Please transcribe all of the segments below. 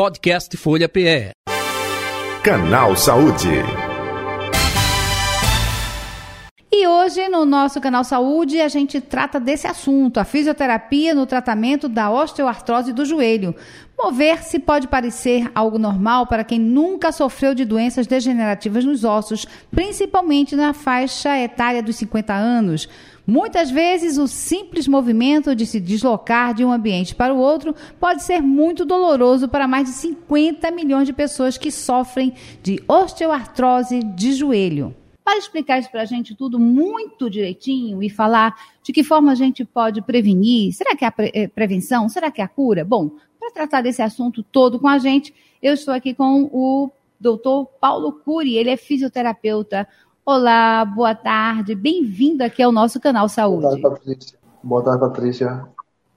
Podcast Folha PE. Canal Saúde. E hoje, no nosso canal Saúde, a gente trata desse assunto, a fisioterapia no tratamento da osteoartrose do joelho. Mover-se pode parecer algo normal para quem nunca sofreu de doenças degenerativas nos ossos, principalmente na faixa etária dos 50 anos. Muitas vezes, o simples movimento de se deslocar de um ambiente para o outro pode ser muito doloroso para mais de 50 milhões de pessoas que sofrem de osteoartrose de joelho. Para explicar isso para a gente tudo muito direitinho e falar de que forma a gente pode prevenir, será que é a pre eh, prevenção? Será que é a cura? Bom, para tratar desse assunto todo com a gente, eu estou aqui com o doutor Paulo Cury, ele é fisioterapeuta. Olá, boa tarde, bem-vindo aqui ao nosso canal Saúde. Boa tarde, Patrícia. Boa tarde, Patrícia.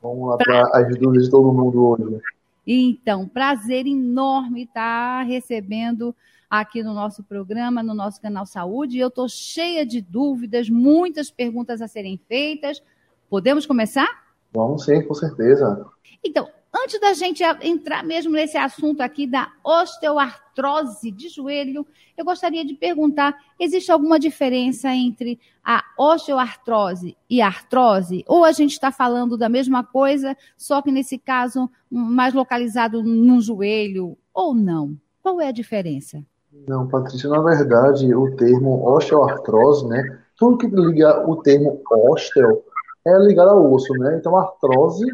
Vamos lá para as dúvidas de todo mundo hoje. Então, prazer enorme estar recebendo aqui no nosso programa, no nosso canal Saúde. Eu estou cheia de dúvidas, muitas perguntas a serem feitas. Podemos começar? Vamos sim, com certeza. Então, Antes da gente entrar mesmo nesse assunto aqui da osteoartrose de joelho, eu gostaria de perguntar: existe alguma diferença entre a osteoartrose e a artrose? Ou a gente está falando da mesma coisa, só que nesse caso mais localizado no joelho, ou não? Qual é a diferença? Não, Patrícia, na verdade, o termo osteoartrose, né? Tudo que liga o termo osteo é ligado ao osso, né? Então, artrose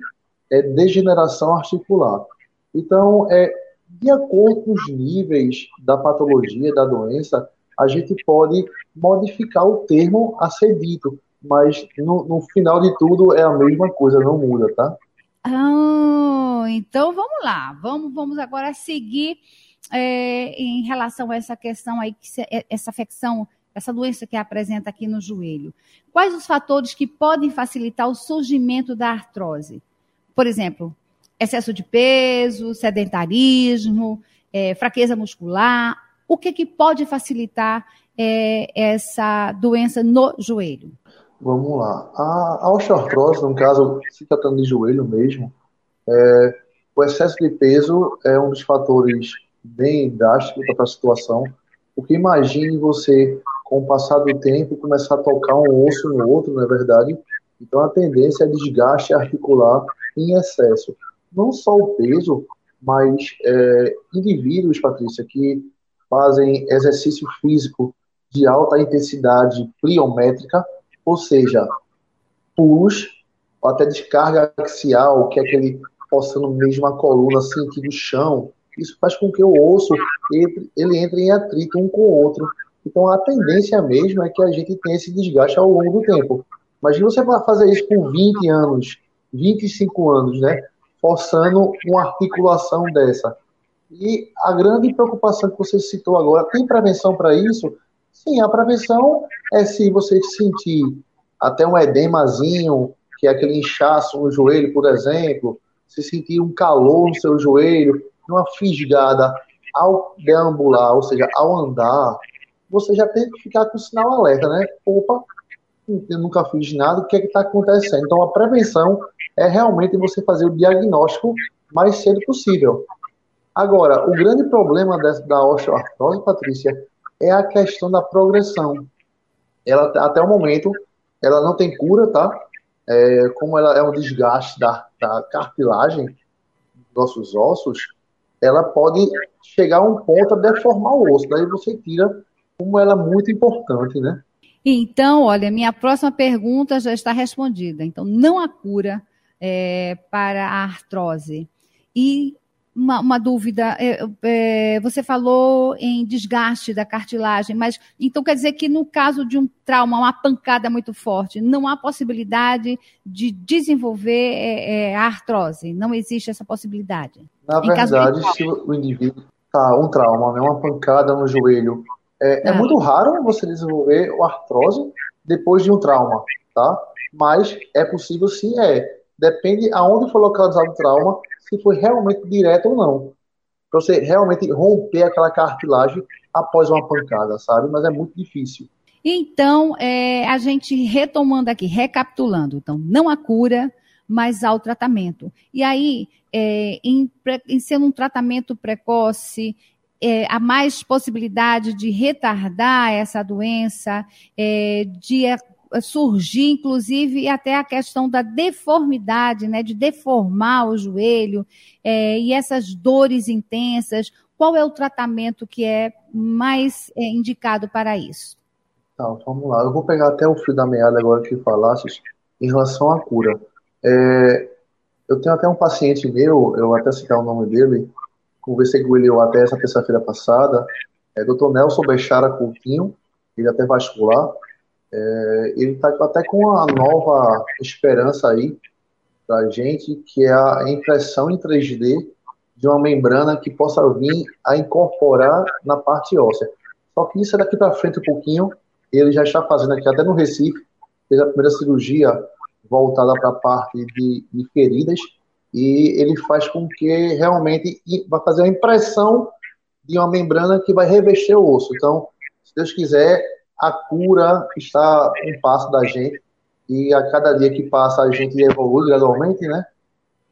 é degeneração articular. Então, é, de acordo com os níveis da patologia, da doença, a gente pode modificar o termo a ser dito, mas no, no final de tudo é a mesma coisa, não muda, tá? Oh, então vamos lá, vamos, vamos agora seguir é, em relação a essa questão aí, é, essa afecção, essa doença que apresenta aqui no joelho. Quais os fatores que podem facilitar o surgimento da artrose? Por exemplo, excesso de peso, sedentarismo, é, fraqueza muscular. O que, que pode facilitar é, essa doença no joelho? Vamos lá. A, osteoartrose, no caso, se tratando de joelho mesmo, é, o excesso de peso é um dos fatores bem drásticos para a situação, porque imagine você, com o passar do tempo, começar a tocar um osso no outro, não é verdade? Então a tendência é desgaste articular em excesso. Não só o peso, mas é, indivíduos, Patrícia, que fazem exercício físico de alta intensidade pliométrica, ou seja, pulos, até descarga axial, que é aquele forçando mesmo a coluna, sentindo o chão, isso faz com que o osso entre, ele entre em atrito um com o outro. Então a tendência mesmo é que a gente tenha esse desgaste ao longo do tempo. Mas você vai fazer isso com 20 anos, 25 anos, né? Forçando uma articulação dessa. E a grande preocupação que você citou agora, tem prevenção para isso? Sim, a prevenção é se você sentir até um edemazinho, que é aquele inchaço no joelho, por exemplo, se sentir um calor no seu joelho, uma fisgada ao deambular, ou seja, ao andar, você já tem que ficar com o sinal alerta, né? Opa, eu nunca fiz nada, o que é que está acontecendo? Então, a prevenção é realmente você fazer o diagnóstico mais cedo possível. Agora, o grande problema dessa, da osteoartrose, Patrícia, é a questão da progressão. Ela, até o momento, ela não tem cura, tá? É, como ela é um desgaste da, da cartilagem dos nossos ossos, ela pode chegar a um ponto a deformar o osso. Daí você tira como ela é muito importante, né? Então, olha, minha próxima pergunta já está respondida. Então, não há cura é, para a artrose. E uma, uma dúvida, é, é, você falou em desgaste da cartilagem, mas então quer dizer que no caso de um trauma, uma pancada muito forte, não há possibilidade de desenvolver é, é a artrose? Não existe essa possibilidade? Na em verdade, se o indivíduo tá um trauma, né, uma pancada no joelho, é, é, muito raro você desenvolver o artrose depois de um trauma, tá? Mas é possível sim, é. Depende aonde foi localizado o trauma, se foi realmente direto ou não. Pra você realmente romper aquela cartilagem após uma pancada, sabe? Mas é muito difícil. Então, é, a gente retomando aqui, recapitulando. Então, não há cura, mas há o tratamento. E aí, é, em, em ser um tratamento precoce, é, há mais possibilidade de retardar essa doença, é, de é, surgir, inclusive, até a questão da deformidade, né, de deformar o joelho é, e essas dores intensas. Qual é o tratamento que é mais é, indicado para isso? Tá, vamos lá. Eu vou pegar até o fio da meada agora que falasses em relação à cura. É, eu tenho até um paciente meu, eu até citar o nome dele, conversei com ele até essa terça-feira passada, é Dr. Nelson Bechara Coutinho, ele é até vascular, é, ele está até com uma nova esperança aí para a gente, que é a impressão em 3D de uma membrana que possa vir a incorporar na parte óssea. Só que isso é daqui para frente um pouquinho, ele já está fazendo aqui, até no Recife, fez a primeira cirurgia voltada para a parte de, de feridas, e ele faz com que realmente vai fazer uma impressão de uma membrana que vai revestir o osso. Então, se Deus quiser, a cura está um passo da gente e a cada dia que passa a gente evolui gradualmente, né?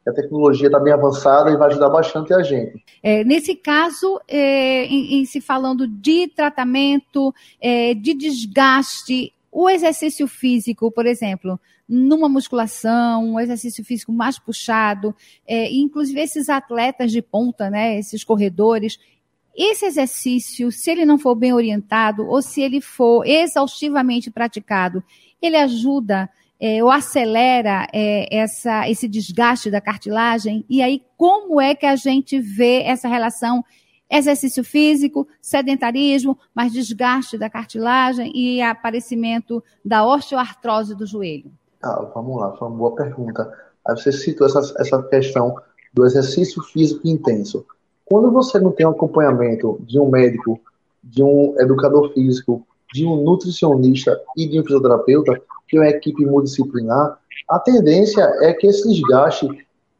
A tecnologia está bem avançada e vai ajudar bastante a gente. É, nesse caso, é, em, em, se falando de tratamento, é, de desgaste, o exercício físico, por exemplo, numa musculação, um exercício físico mais puxado, é, inclusive esses atletas de ponta, né, esses corredores, esse exercício, se ele não for bem orientado ou se ele for exaustivamente praticado, ele ajuda é, ou acelera é, essa, esse desgaste da cartilagem? E aí, como é que a gente vê essa relação exercício físico, sedentarismo, mais desgaste da cartilagem e aparecimento da osteoartrose do joelho? Tá, vamos lá, foi uma boa pergunta. Aí você citou essa, essa questão do exercício físico intenso. Quando você não tem um acompanhamento de um médico, de um educador físico, de um nutricionista e de um fisioterapeuta, que é uma equipe multidisciplinar, a tendência é que esse desgaste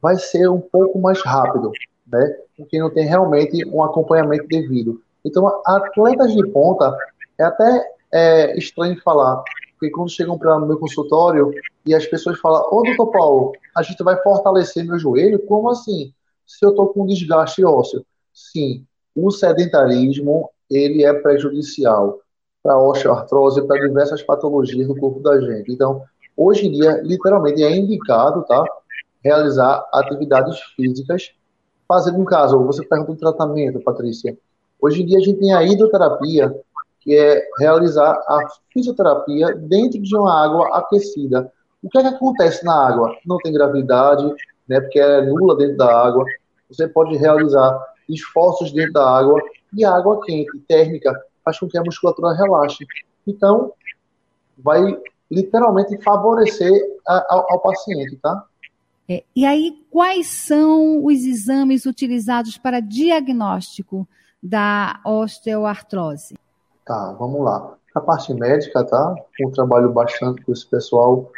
vai ser um pouco mais rápido, né? Porque não tem realmente um acompanhamento devido. Então, atletas de ponta, é até é, estranho falar, porque quando chegam para o meu consultório e as pessoas falam, ô doutor Paulo, a gente vai fortalecer meu joelho, como assim? se eu estou com desgaste ósseo. Sim, o sedentarismo ele é prejudicial para a osteoartrose, para diversas patologias do corpo da gente. Então, hoje em dia, literalmente é indicado, tá, realizar atividades físicas. Fazendo um caso, você pergunta do tratamento, Patrícia. Hoje em dia a gente tem a hidroterapia, que é realizar a fisioterapia dentro de uma água aquecida. O que é que acontece na água? Não tem gravidade, né, porque é nula dentro da água. Você pode realizar esforços dentro da água e a água quente, térmica, faz com que a musculatura relaxe. Então, vai literalmente favorecer a, ao, ao, paciente, tá? É, e aí, quais são os exames utilizados para diagnóstico da osteoartrose? Tá, vamos lá. A parte médica, tá? Um trabalho bastante com esse pessoal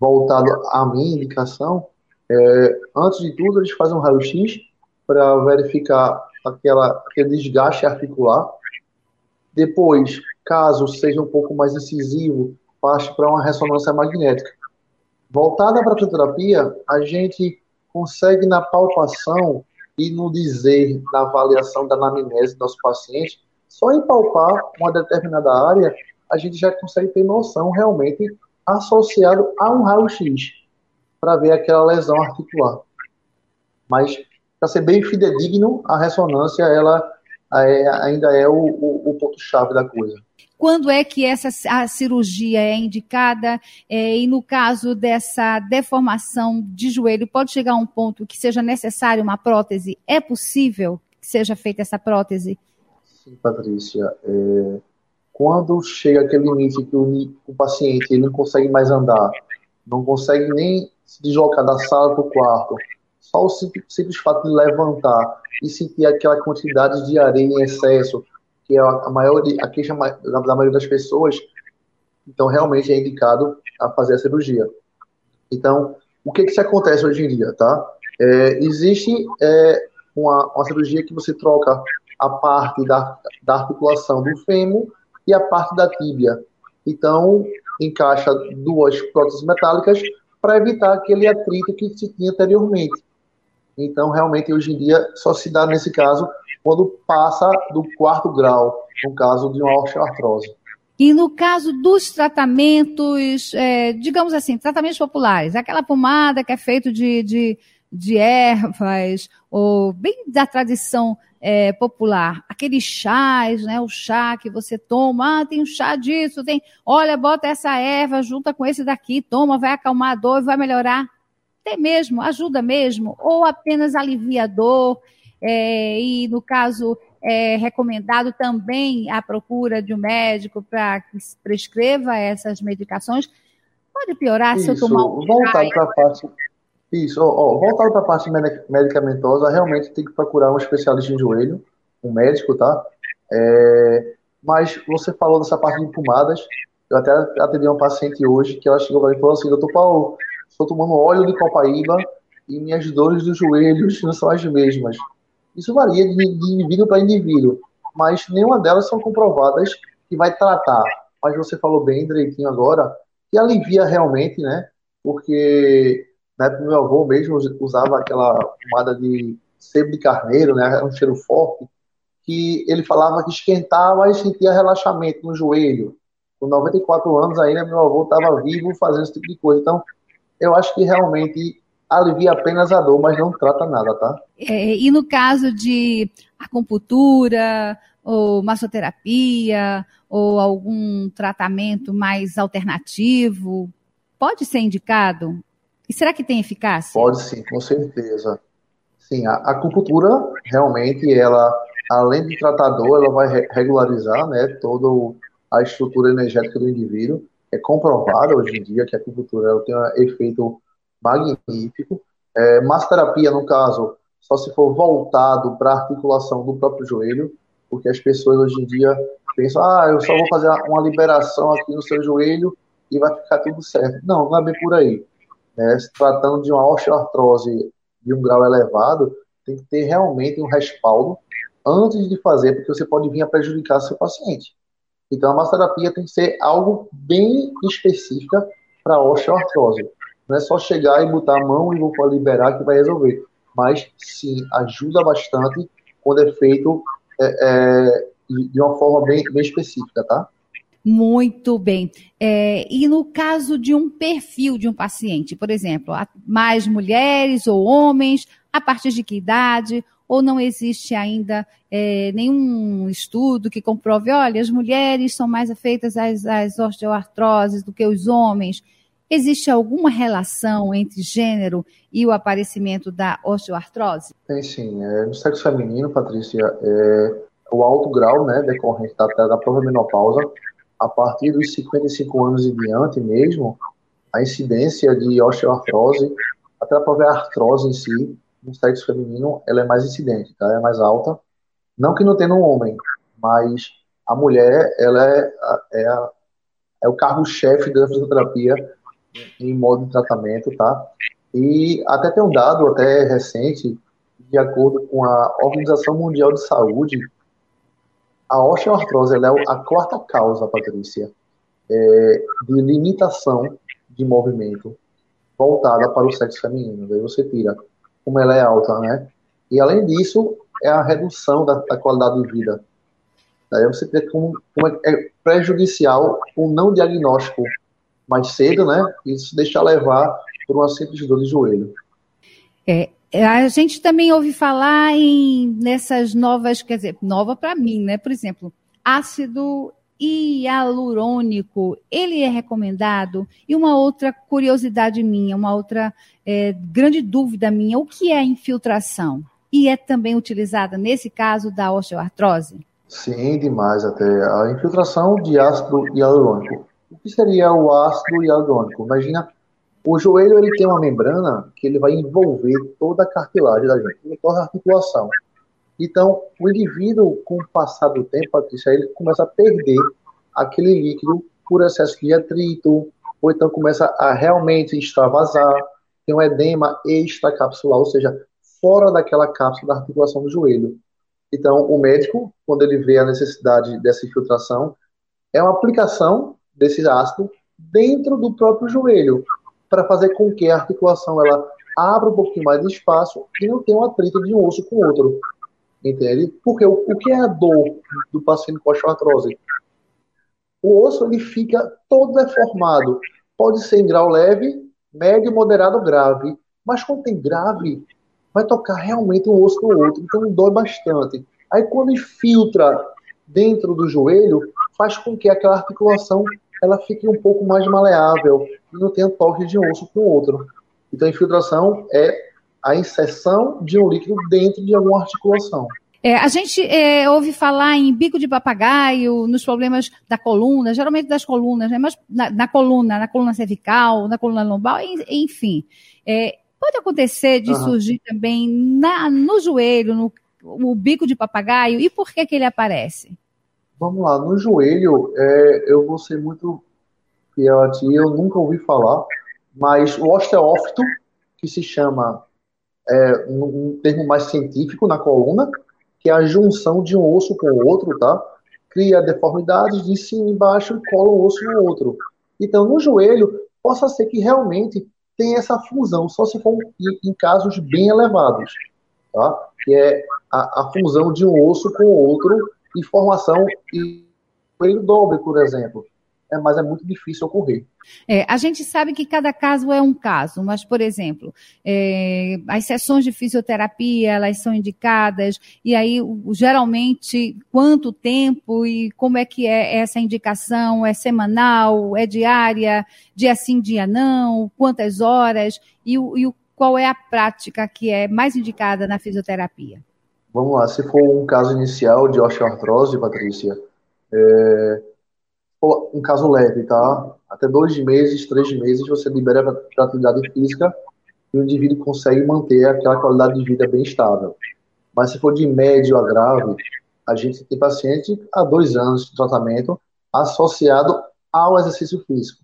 voltado à minha indicação, é, antes de tudo, eles fazem um raio-x para verificar aquela, aquele desgaste articular. Depois, caso seja um pouco mais incisivo, parte para uma ressonância magnética. Voltada para a fisioterapia, a gente consegue na palpação e no dizer, na avaliação da anamnese do nosso paciente, só em palpar uma determinada área, a gente já consegue ter noção realmente associado a um raio-x para ver aquela lesão articular. Mas, para ser bem fidedigno, a ressonância ela é, ainda é o, o, o ponto-chave da coisa. Quando é que essa a cirurgia é indicada? É, e no caso dessa deformação de joelho, pode chegar a um ponto que seja necessário uma prótese? É possível que seja feita essa prótese? Sim, Patrícia. É, quando chega aquele limite que o, o paciente ele não consegue mais andar, não consegue nem se deslocar da sala para o quarto, só o simples, simples, fato de levantar e sentir aquela quantidade de areia em excesso, que é a, maior, a queixa da, da maioria das pessoas, então realmente é indicado a fazer a cirurgia. Então, o que que se acontece hoje em dia, tá? É, existe é, uma, uma cirurgia que você troca a parte da, da articulação do fêmur e a parte da tíbia. Então, encaixa duas próteses metálicas para evitar aquele atrito que se tinha anteriormente. Então, realmente, hoje em dia, só se dá nesse caso quando passa do quarto grau, no caso de uma osteoartrose. E no caso dos tratamentos, é, digamos assim, tratamentos populares, aquela pomada que é feito de, de, de ervas, ou bem da tradição é, popular, aqueles chás, né? O chá que você toma, ah, tem um chá disso, tem, olha, bota essa erva, junta com esse daqui, toma, vai acalmar a dor, vai melhorar. Tem mesmo, ajuda mesmo, ou apenas alivia a dor, é, e no caso é recomendado também a procura de um médico para que prescreva essas medicações. Pode piorar isso, se eu tomar um voltado para a parte Isso, ó, voltado para a parte medicamentosa, realmente tem que procurar um especialista em joelho, um médico, tá? É, mas você falou dessa parte de pomadas, eu até atendi uma paciente hoje que ela chegou para mim e falou assim, doutor Paulo, estou tomando óleo de copaíba e minhas dores dos joelhos não são as mesmas. Isso varia de, de indivíduo para indivíduo, mas nenhuma delas são comprovadas que vai tratar. Mas você falou bem direitinho agora, que alivia realmente, né? Porque na época meu avô mesmo usava aquela pomada de sebo de carneiro, né? Um cheiro forte, que ele falava que esquentava e sentia relaxamento no joelho. Com 94 anos ainda, meu avô estava vivo fazendo esse tipo de coisa. Então, eu acho que realmente alivia apenas a dor, mas não trata nada, tá? É, e no caso de acupuntura, ou massoterapia, ou algum tratamento mais alternativo, pode ser indicado? E será que tem eficácia? Pode sim, com certeza. Sim, a acupuntura realmente ela, além de tratador, ela vai regularizar, né, toda a estrutura energética do indivíduo. É comprovado hoje em dia que a acupuntura ela tem um efeito magnífico. É, massoterapia, no caso, só se for voltado para a articulação do próprio joelho, porque as pessoas hoje em dia pensam, ah, eu só vou fazer uma liberação aqui no seu joelho e vai ficar tudo certo. Não, não é bem por aí. É, se tratando de uma osteoartrose de um grau elevado, tem que ter realmente um respaldo antes de fazer, porque você pode vir a prejudicar seu paciente. Então, a massoterapia tem que ser algo bem específica para osteoartrose. Não é só chegar e botar a mão e vou liberar que vai resolver. Mas sim, ajuda bastante quando é feito é, é, de uma forma bem, bem específica, tá? Muito bem. É, e no caso de um perfil de um paciente, por exemplo, mais mulheres ou homens, a partir de que idade? Ou não existe ainda é, nenhum estudo que comprove, olha, as mulheres são mais afeitas às, às osteoartroses do que os homens? Existe alguma relação entre gênero e o aparecimento da osteoartrose? Tem sim. É, no sexo feminino, Patrícia, é, o alto grau né, decorrente da, da própria menopausa, a partir dos 55 anos e diante mesmo, a incidência de osteoartrose, até a própria artrose em si, no sexo feminino, ela é mais incidente, tá? é mais alta. Não que não tenha um homem, mas a mulher, ela é, é, a, é o carro-chefe da fisioterapia em modo de tratamento, tá? E até tem um dado até recente, de acordo com a Organização Mundial de Saúde, a osteoartrose é a quarta causa, Patrícia, é, de limitação de movimento voltada para o sexo feminino. Daí você tira como ela é alta, né? E além disso, é a redução da, da qualidade de vida. Daí você vê como, como é prejudicial o não diagnóstico mais cedo, né? Isso deixa levar por uma simples dor de joelho. É, a gente também ouve falar em nessas novas, quer dizer, nova para mim, né? Por exemplo, ácido hialurônico, ele é recomendado? E uma outra curiosidade minha, uma outra é, grande dúvida minha, o que é infiltração? E é também utilizada nesse caso da osteoartrose? Sim, demais até. A infiltração de ácido hialurônico o que seria o ácido hialurônico? Imagina, o joelho ele tem uma membrana que ele vai envolver toda a cartilagem da gente, toda a articulação. Então, o indivíduo, com o passar do tempo, Patrícia, ele começa a perder aquele líquido por excesso de atrito, ou então começa a realmente extravasar, tem um edema extracapsular, ou seja, fora daquela cápsula da articulação do joelho. Então, o médico, quando ele vê a necessidade dessa infiltração, é uma aplicação desse ácido dentro do próprio joelho, para fazer com que a articulação ela abre um pouquinho mais de espaço e não tem um atrito de um osso com o outro. Entende? Porque o, o que é a dor do paciente com osteoartrose? O osso ele fica todo deformado. Pode ser em grau leve, médio, moderado grave. Mas quando tem grave, vai tocar realmente um osso no outro. Então dói bastante. Aí quando infiltra dentro do joelho, faz com que aquela articulação ela fique um pouco mais maleável e não tenha toque de um osso com o outro. Então, a infiltração é a inserção de um líquido dentro de alguma articulação. É, a gente é, ouve falar em bico de papagaio, nos problemas da coluna, geralmente das colunas, né? mas na, na coluna, na coluna cervical, na coluna lombar, enfim. É, pode acontecer de uhum. surgir também na, no joelho, no o bico de papagaio, e por que, que ele aparece? Vamos lá, no joelho, é, eu vou ser muito fiel a ti, eu nunca ouvi falar, mas o osteófito, que se chama, é, um termo mais científico na coluna, que é a junção de um osso com o outro, tá? Cria deformidades de cima embaixo e cola um osso no outro. Então, no joelho, possa ser que realmente tenha essa fusão, só se for em casos bem elevados, tá? Que é a, a fusão de um osso com o outro e formação e joelho dobre, por exemplo é, mas é muito difícil ocorrer. É, a gente sabe que cada caso é um caso, mas, por exemplo, é, as sessões de fisioterapia, elas são indicadas, e aí, geralmente, quanto tempo e como é que é essa indicação? É semanal? É diária? Dia sim, dia não? Quantas horas? E, e qual é a prática que é mais indicada na fisioterapia? Vamos lá, se for um caso inicial de osteoartrose, Patrícia, é, um caso leve, tá? Até dois meses, três meses, você libera para atividade física e o indivíduo consegue manter aquela qualidade de vida bem estável. Mas se for de médio a grave, a gente tem paciente há dois anos de tratamento associado ao exercício físico.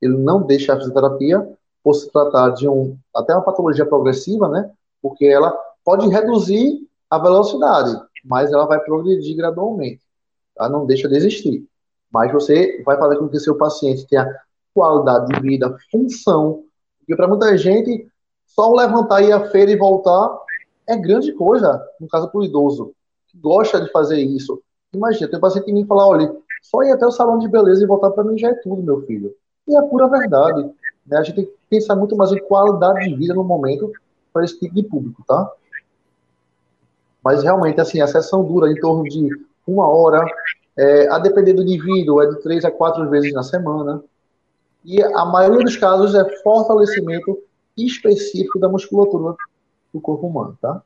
Ele não deixa a fisioterapia por se tratar de um até uma patologia progressiva, né? Porque ela pode reduzir a velocidade, mas ela vai progredir gradualmente. Tá? Não deixa de existir mas você vai fazer com que seu paciente tenha qualidade de vida, função. Porque para muita gente, só levantar e à feira e voltar é grande coisa, no caso para o idoso, que gosta de fazer isso. Imagina, tem um paciente que me fala, olha, só ir até o salão de beleza e voltar para mim já é tudo, meu filho. E é pura verdade. Né? A gente tem que pensar muito mais em qualidade de vida no momento para esse tipo de público, tá? Mas realmente, assim, a sessão dura em torno de uma hora, é, a depender do indivíduo, é de três a quatro vezes na semana. E a maioria dos casos é fortalecimento específico da musculatura do corpo humano, tá?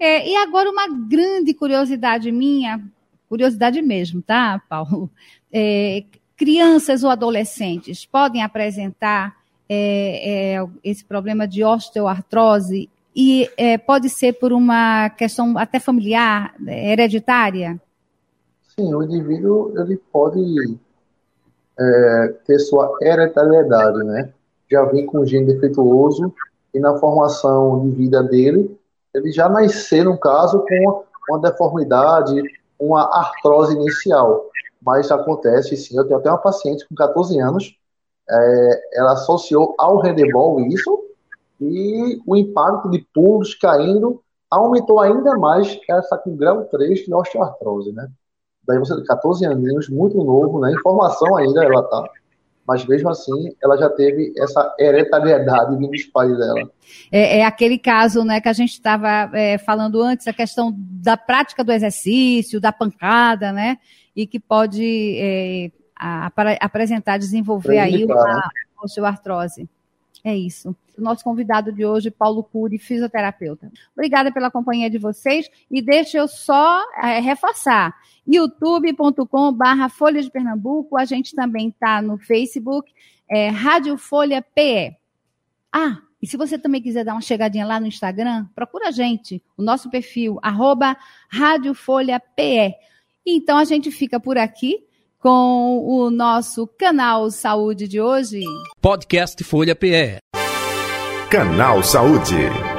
É, e agora uma grande curiosidade minha, curiosidade mesmo, tá, Paulo? É, crianças ou adolescentes podem apresentar é, é esse problema de osteoartrose e é, pode ser por uma questão até familiar, hereditária? Sim, o indivíduo ele pode é, ter sua hereditariedade, né? Já vem com um gene defeituoso e na formação de vida dele, ele já nascer, no caso, com uma deformidade, uma artrose inicial. Mas acontece, sim, eu tenho até uma paciente com 14 anos, é, ela associou ao handebol isso, e o impacto de pulos caindo aumentou ainda mais essa com grau 3 de osteoartrose, né? Daí você, 14 aninhos, muito novo, né? Informação ainda ela tá. Mas mesmo assim, ela já teve essa hereditariedade dos pais dela. É, é, aquele caso, né, que a gente estava é, falando antes, a questão da prática do exercício, da pancada, né? E que pode é, a, apresentar, desenvolver aí uma né? osteoartrose. É isso. O nosso convidado de hoje, Paulo Cury, fisioterapeuta. Obrigada pela companhia de vocês e deixa eu só é, reforçar youtube.com/barra Folha de Pernambuco. A gente também está no Facebook, é, Rádio Folha PE. Ah, e se você também quiser dar uma chegadinha lá no Instagram, procura a gente, o nosso perfil, arroba Rádio Folha PE. Então a gente fica por aqui com o nosso canal Saúde de hoje. Podcast Folha PE. Canal Saúde.